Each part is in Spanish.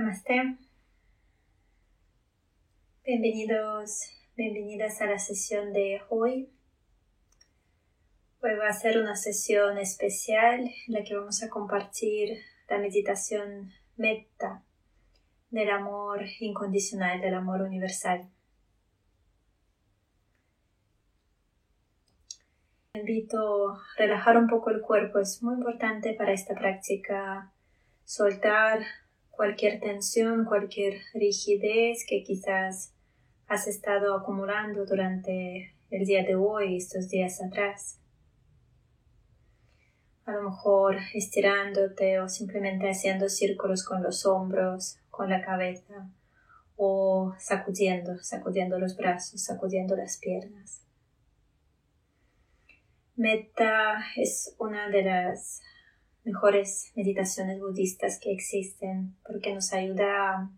Namaste. Bienvenidos, bienvenidas a la sesión de hoy. Hoy va a ser una sesión especial en la que vamos a compartir la meditación metta del amor incondicional, del amor universal. Invito a relajar un poco el cuerpo, es muy importante para esta práctica soltar cualquier tensión, cualquier rigidez que quizás has estado acumulando durante el día de hoy, estos días atrás. A lo mejor estirándote o simplemente haciendo círculos con los hombros, con la cabeza o sacudiendo, sacudiendo los brazos, sacudiendo las piernas. Metta es una de las mejores meditaciones budistas que existen porque nos ayuda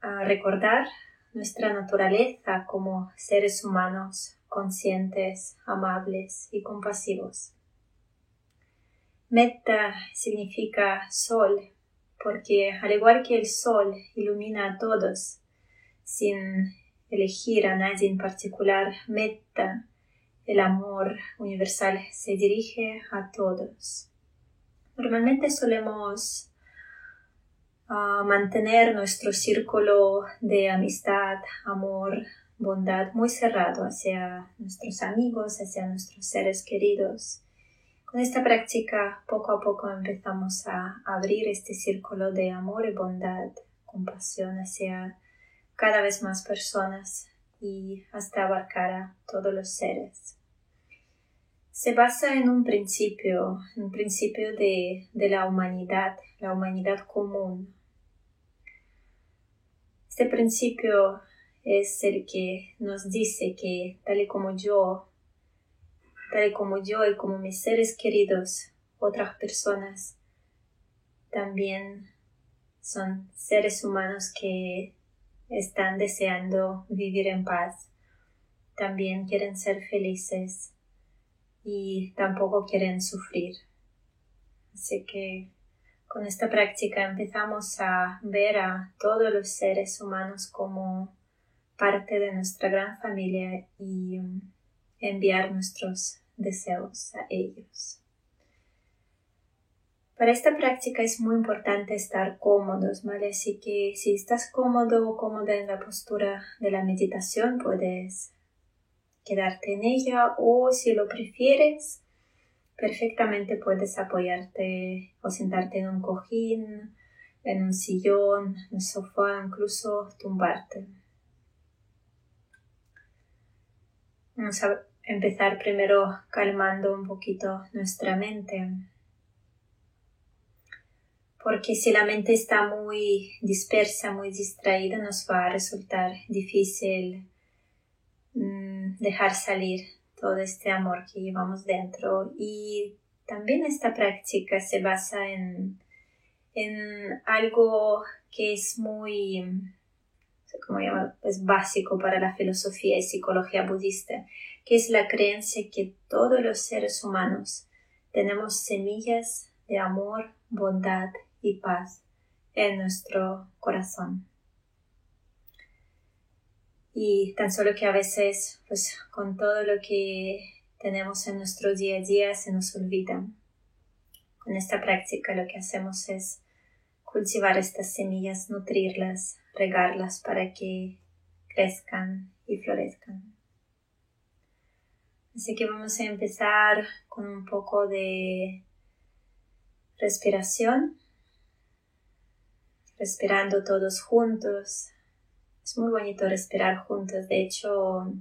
a recordar nuestra naturaleza como seres humanos conscientes, amables y compasivos. Metta significa sol porque al igual que el sol ilumina a todos sin elegir a nadie en particular, Metta el amor universal se dirige a todos. Normalmente solemos ah, mantener nuestro círculo de amistad, amor, bondad muy cerrado hacia nuestros amigos, hacia nuestros seres queridos. Con esta práctica poco a poco empezamos a abrir este círculo de amor y bondad, compasión hacia cada vez más personas y hasta abarcar a todos los seres se basa en un principio, un principio de, la humanidad, la humanidad común. Este principio es el que nos dice que tal y como yo, tal y como yo y como mis seres queridos, otras personas también son seres humanos que están deseando vivir en paz, también quieren ser felices y tampoco quieren sufrir. Así que con esta práctica empezamos a ver a todos los seres humanos como parte de nuestra gran familia y um, enviar nuestros deseos a ellos. Para esta práctica es muy importante estar cómodos, ¿vale? Así que si estás cómodo o cómoda en la postura de la meditación, puedes quedarte en ella o si lo prefieres, perfectamente puedes apoyarte o sentarte en un cojín, en un sillón, en un sofá, incluso tumbarte. Vamos a empezar primero calmando un poquito nuestra mente. Porque si la mente está muy dispersa, muy distraída, nos va a resultar difícil dejar salir todo este amor que llevamos dentro. Y también esta práctica se basa en, en algo que es muy básico para la filosofía y psicología budista, que es la creencia que todos los seres humanos tenemos semillas de amor, bondad y paz en nuestro corazón y tan solo que a veces pues con todo lo que tenemos en nuestro día a día se nos olvidan. Con esta práctica lo que hacemos es cultivar estas semillas, nutrirlas, regarlas para que crezcan y florezcan. Así que vamos a empezar con un poco de respiración, respirando todos juntos, es muy bonito respirar juntos. De hecho,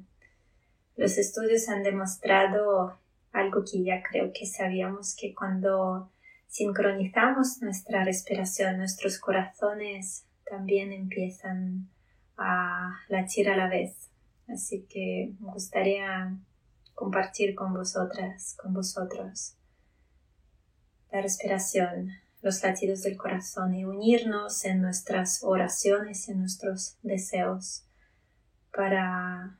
los estudios han demostrado algo que ya creo que sabíamos, que cuando sincronizamos nuestra respiración, nuestros corazones también empiezan a latir a la vez. Así que me gustaría compartir con vosotras, con vosotros, la respiración los latidos del corazón y unirnos en nuestras oraciones, en nuestros deseos para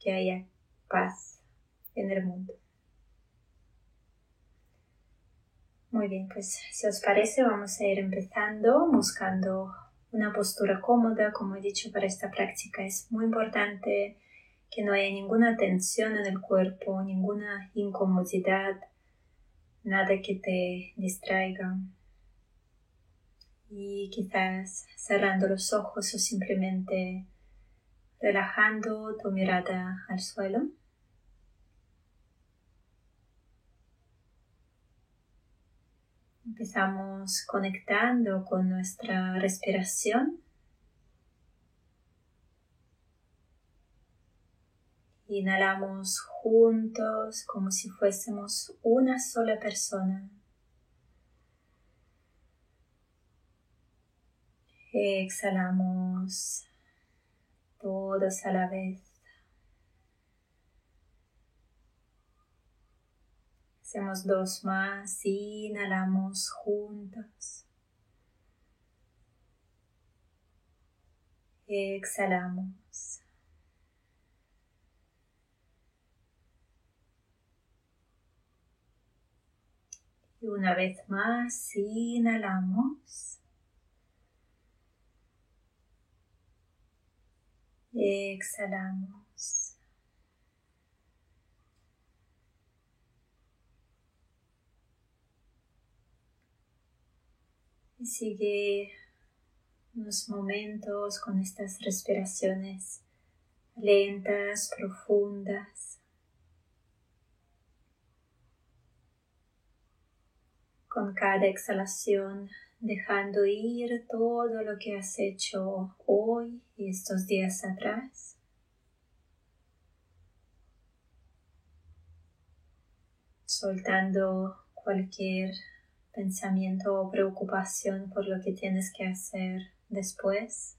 que haya paz en el mundo. Muy bien, pues si os parece vamos a ir empezando buscando una postura cómoda. Como he dicho, para esta práctica es muy importante que no haya ninguna tensión en el cuerpo, ninguna incomodidad, nada que te distraiga. Y quizás cerrando los ojos o simplemente relajando tu mirada al suelo. Empezamos conectando con nuestra respiración. Inhalamos juntos como si fuésemos una sola persona. Exhalamos todos a la vez. Hacemos dos más, inhalamos juntos. Exhalamos. Y una vez más, inhalamos. Exhalamos. Y sigue unos momentos con estas respiraciones lentas, profundas. Con cada exhalación dejando ir todo lo que has hecho hoy y estos días atrás. Soltando cualquier pensamiento o preocupación por lo que tienes que hacer después.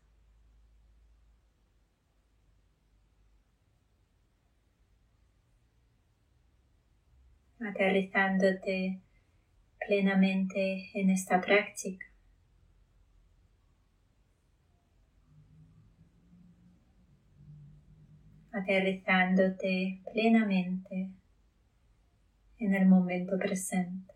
aterrizándote plenamente en esta práctica. aterrizándote plenamente en el momento presente.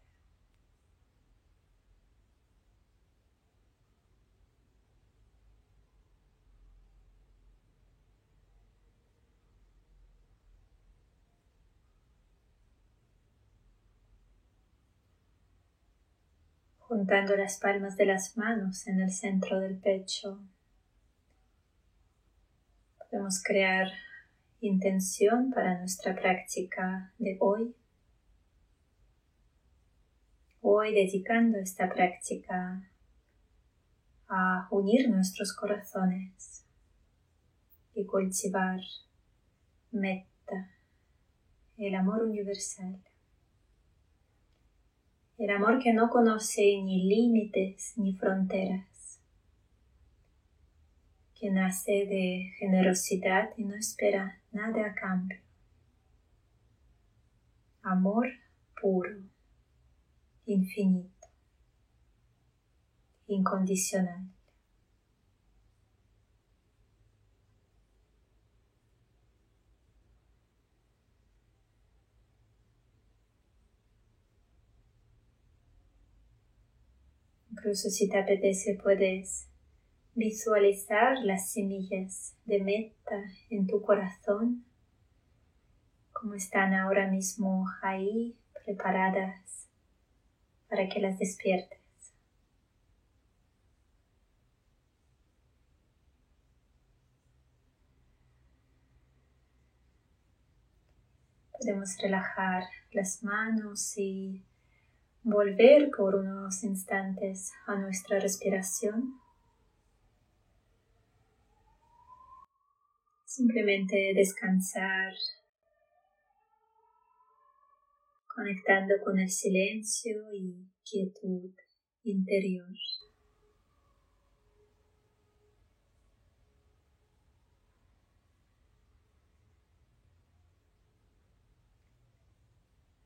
Juntando las palmas de las manos en el centro del pecho. Podemos crear intención para nuestra práctica de hoy. Hoy dedicando esta práctica a unir nuestros corazones y cultivar metta, el amor universal. El amor que no conoce ni límites ni fronteras, que nace de generosidad y no espera nada a cambio. Amor puro, infinito, incondicional. Incluso si te apetece puedes visualizar las semillas de meta en tu corazón, como están ahora mismo ahí preparadas para que las despiertes. Podemos relajar las manos y volver por unos instantes a nuestra respiración. Simplemente descansar, conectando con el silencio y quietud interior.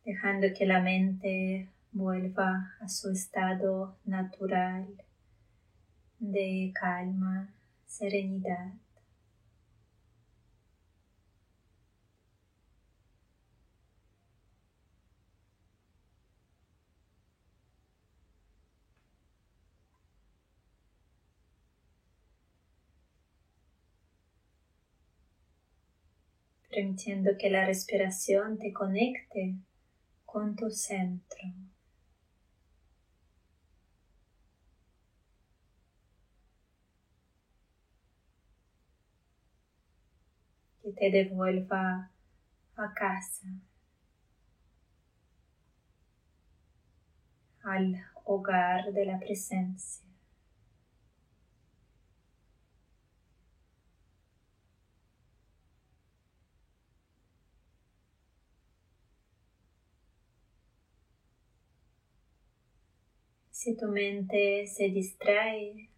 dejando que la mente vuelva a su estado natural de calma, serenidad. permitiendo que la respiración te conecte con tu centro. Que te devuelva a casa, al hogar de la presencia. Si tu mente se distrae,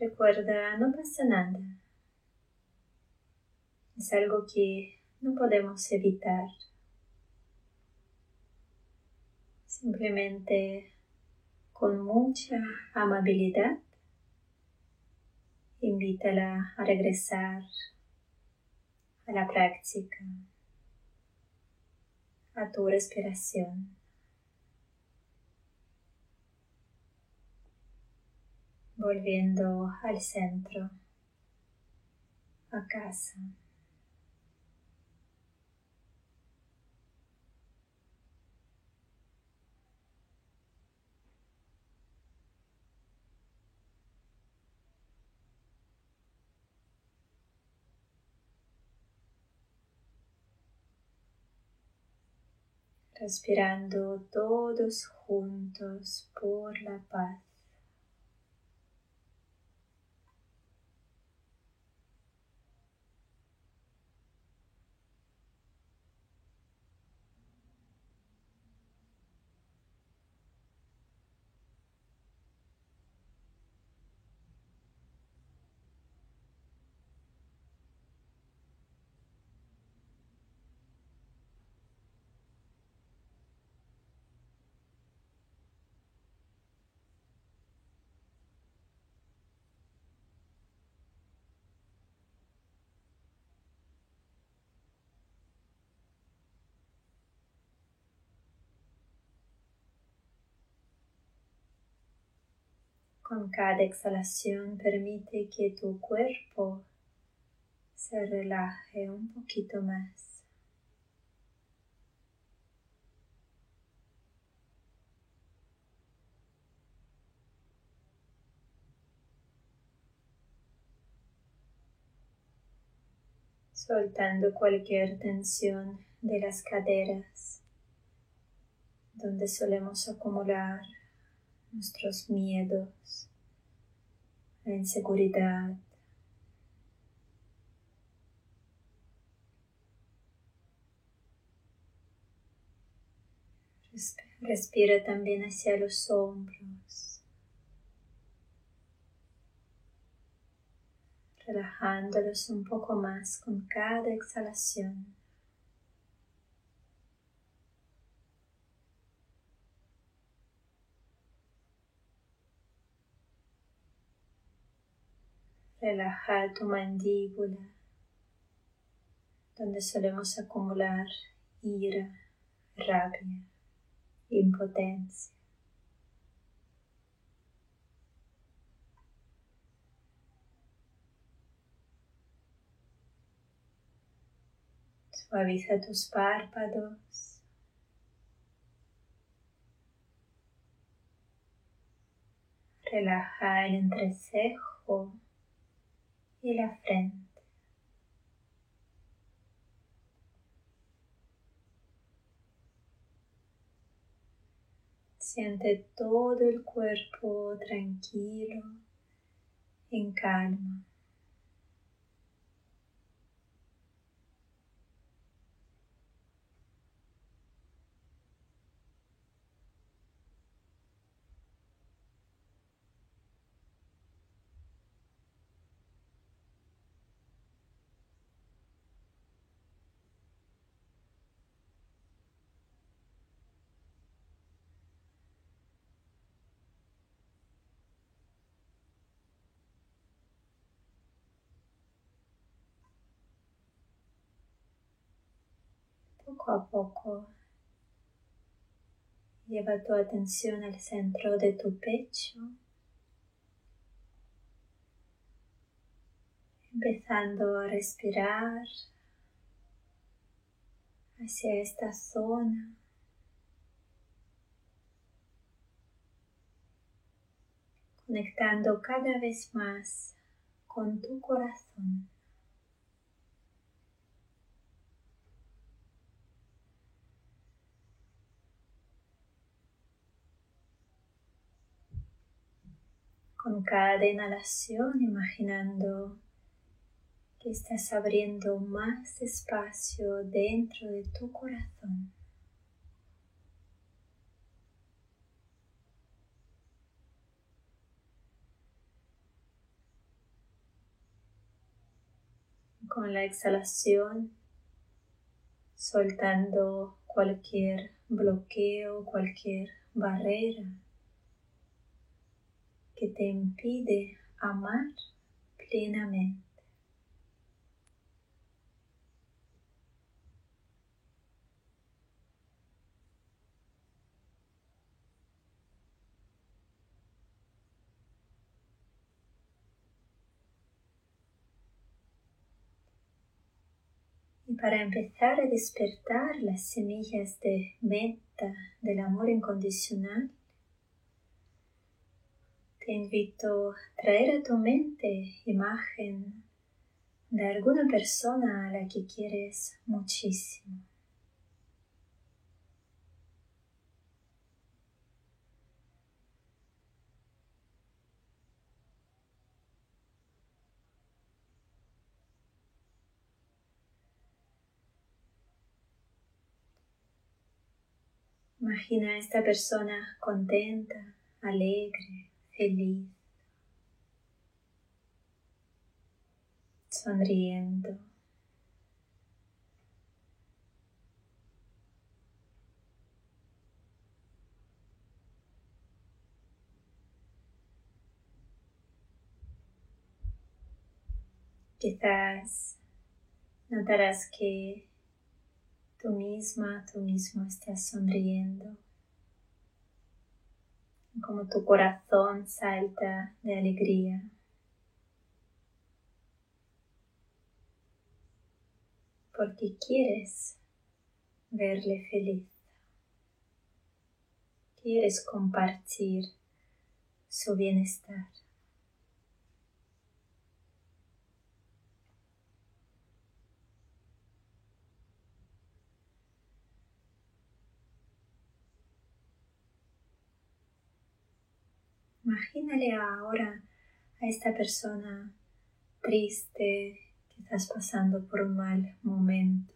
recuerda, no pasa nada. Es algo que no podemos evitar. Simplemente con mucha amabilidad, invítala a regresar a la práctica, a tu respiración. volviendo al centro, a casa. Respirando todos juntos por la paz. Con cada exhalación permite que tu cuerpo se relaje un poquito más. soltando cualquier tensión de las caderas, donde solemos acumular nuestros miedos, la inseguridad. Respira también hacia los hombros, relajándolos un poco más con cada exhalación. Relajar tu mandíbula, donde solemos acumular ira, rabia, impotencia. Suaviza tus párpados. Relaja el entrecejo y la frente. Siente todo el cuerpo tranquilo, en calma. Poco a poco lleva tu atención al centro de tu pecho, empezando a respirar hacia esta zona. Conectando cada vez más con tu corazón. Con cada inhalación imaginando que estás abriendo más espacio dentro de tu corazón. Con la exhalación, soltando cualquier bloqueo, cualquier barrera que te impide amar plenamente. Y para empezar a despertar las semillas de meta del amor incondicional, te invito a traer a tu mente imagen de alguna persona a la que quieres muchísimo. Imagina a esta persona contenta, alegre, feliz, sonriendo. Quizás notarás que tú misma, tú mismo estás sonriendo como tu corazón salta de alegría. Porque quieres verle feliz. Quieres compartir su bienestar. Imagínale ahora a esta persona triste que estás pasando por un mal momento.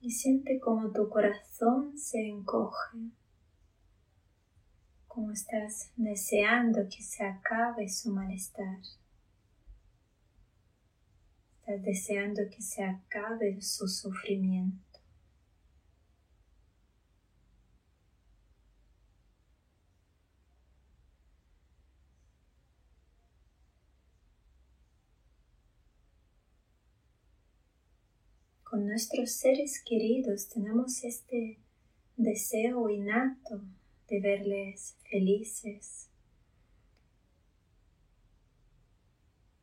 Y siente como tu corazón se encoge, como estás deseando que se acabe su malestar. Deseando que se acabe su sufrimiento. Con nuestros seres queridos tenemos este deseo innato de verles felices,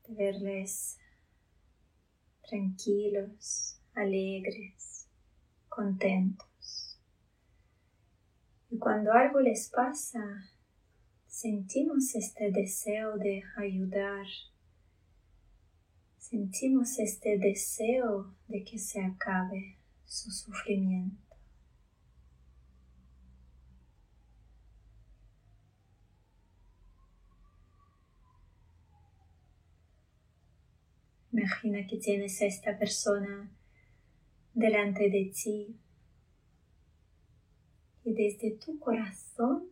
de verles tranquilos, alegres, contentos. Y cuando algo les pasa, sentimos este deseo de ayudar, sentimos este deseo de que se acabe su sufrimiento. Imagina que tienes a esta persona delante de ti y desde tu corazón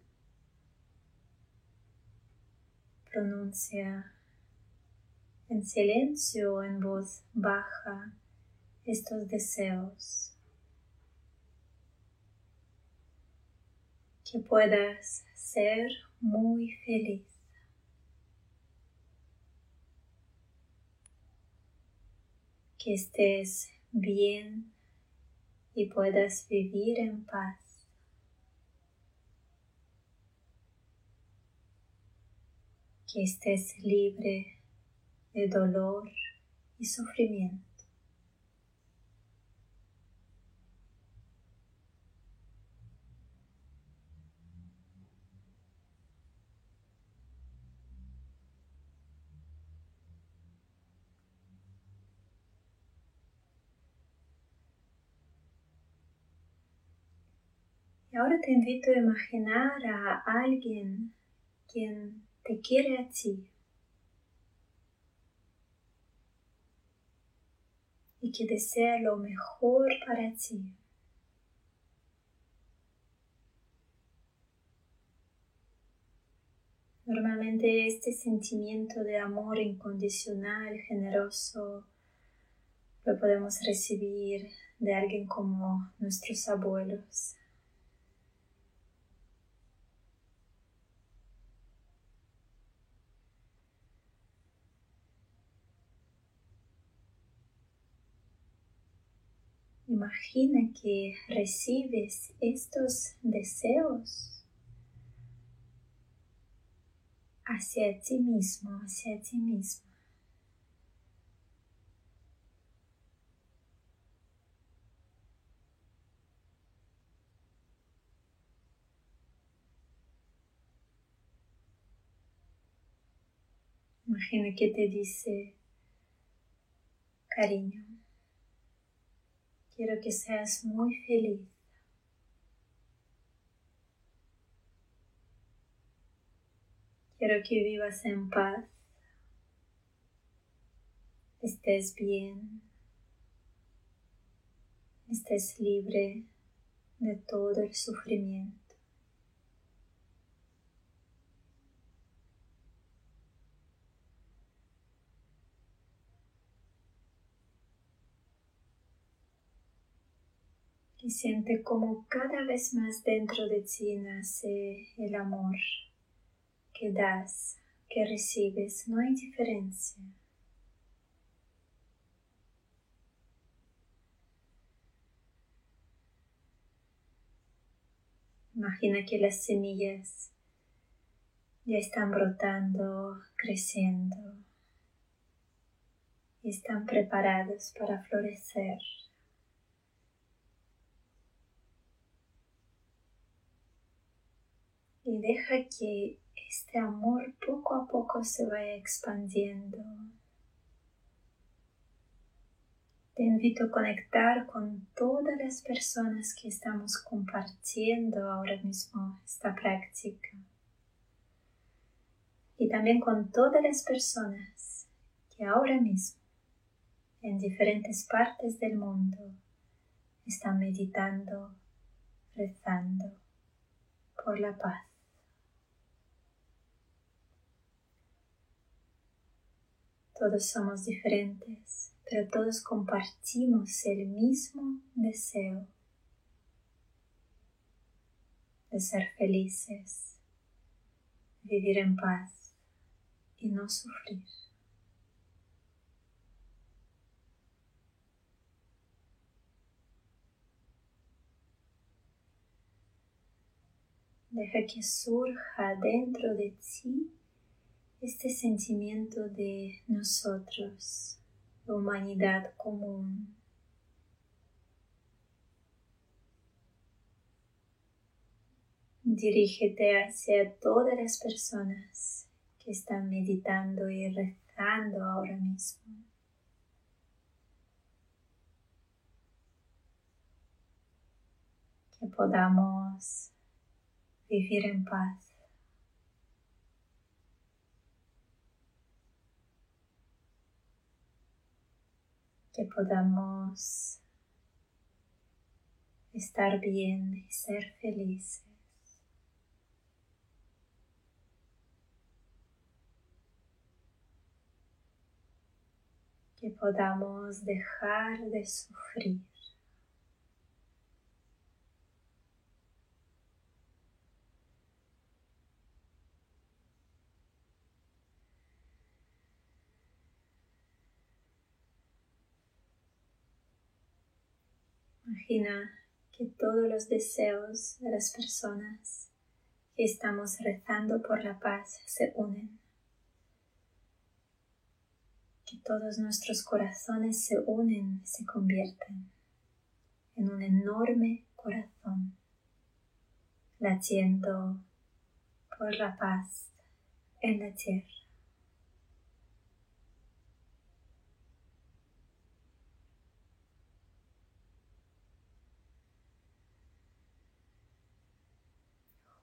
pronuncia en silencio o en voz baja estos deseos. Que puedas ser muy feliz. Que estés bien y puedas vivir en paz. que estés libre de dolor y sufrimiento. Ahora te invito a imaginar a alguien quien te quiere a ti y que desea lo mejor para ti. Normalmente este sentimiento de amor incondicional, generoso, lo podemos recibir de alguien como nuestros abuelos. Imagina que recibes estos deseos hacia ti mismo, hacia ti misma. Imagina que te dice, cariño, Quiero que seas muy feliz. Quiero que vivas en paz, estés bien, estés libre de todo el sufrimiento. Y siente como cada vez más dentro de ti nace el amor que das, que recibes, no hay diferencia. Imagina que las semillas ya están brotando, creciendo y están preparadas para florecer. Y deja que este amor poco a poco se vaya expandiendo. Te invito a conectar con todas las personas que estamos compartiendo ahora mismo esta práctica. Y también con todas las personas que ahora mismo en diferentes partes del mundo están meditando, rezando por la paz. Todos somos diferentes, pero todos compartimos el mismo deseo de ser felices, vivir en paz y no sufrir. Deja que surja dentro de ti este sentimiento de nosotros, la humanidad común. Dirígete hacia todas las personas que están meditando y rezando ahora mismo. Que podamos vivir en paz. Que podamos estar bien y ser felices. Que podamos dejar de sufrir. Imagina que todos los deseos de las personas que estamos rezando por la paz se unen. Que todos nuestros corazones se unen y se convierten en un enorme corazón latiendo por la paz en la tierra.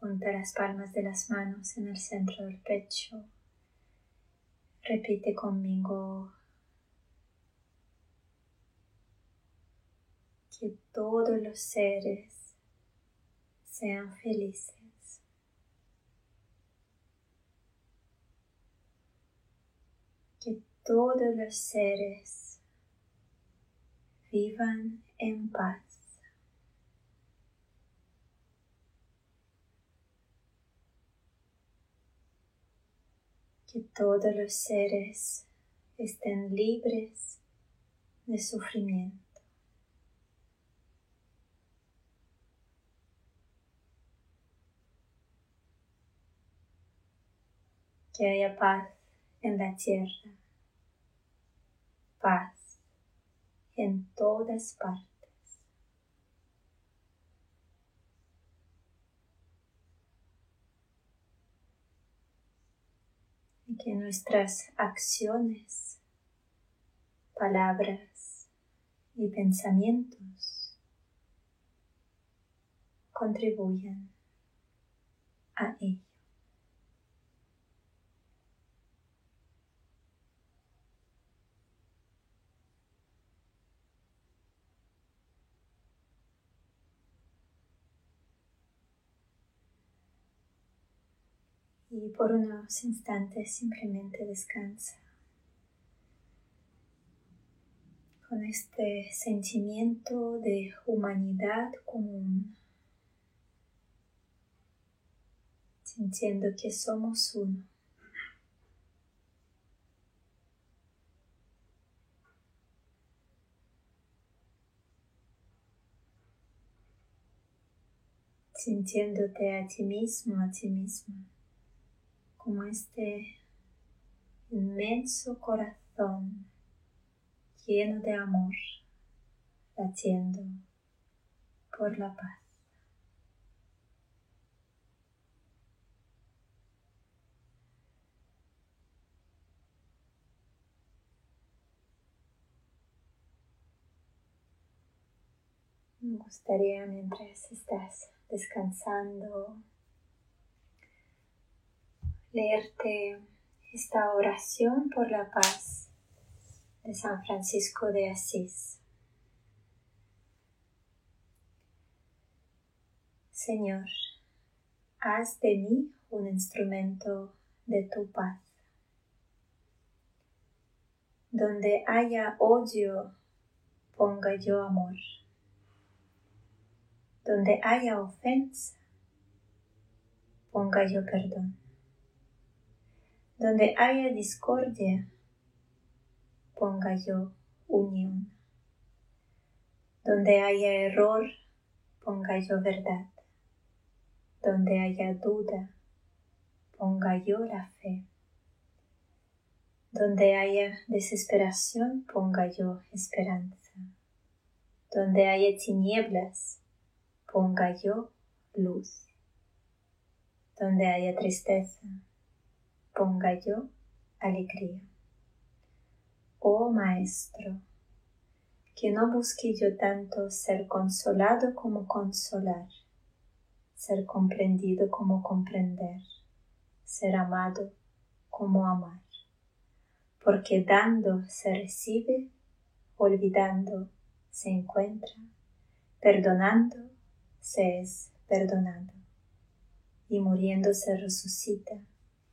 Junta las palmas de las manos en el centro del pecho. Repite conmigo que todos los seres sean felices. Que todos los seres vivan en paz. Que todos los seres estén libres de sufrimiento. Que haya paz en la tierra, paz en todas partes. Que nuestras acciones, palabras y pensamientos contribuyan a ello. Y por unos instantes simplemente descansa con este sentimiento de humanidad común, sintiendo que somos uno. sintiéndote a ti mismo, a ti misma como este inmenso corazón lleno de amor, latiendo por la paz. Me gustaría mientras estás descansando leerte esta oración por la paz de San Francisco de Asís. Señor, haz de mí un instrumento de tu paz. Donde haya odio, ponga yo amor. Donde haya ofensa, ponga yo perdón. Donde haya discordia, ponga yo unión. Donde haya error, ponga yo verdad. Donde haya duda, ponga yo la fe. Donde haya desesperación, ponga yo esperanza. Donde haya tinieblas, ponga yo luz. Donde haya tristeza, ponga yo alegría. Oh Maestro, que no busque yo tanto ser consolado como consolar, ser comprendido como comprender, ser amado como amar, porque dando se recibe, olvidando se encuentra, perdonando se es perdonado, y muriendo se resucita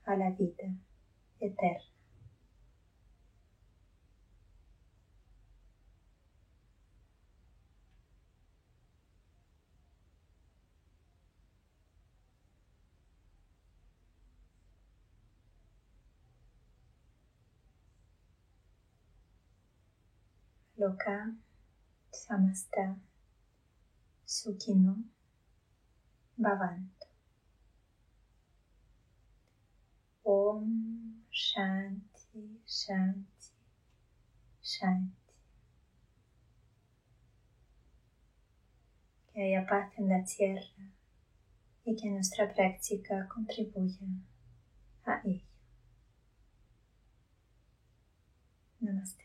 a la vida eterna. Loka Samasta Sukhino Bhavantu. Om Shanti Shanti Shanti. Que haya paz en la tierra y que nuestra práctica contribuya a ello. Namaste.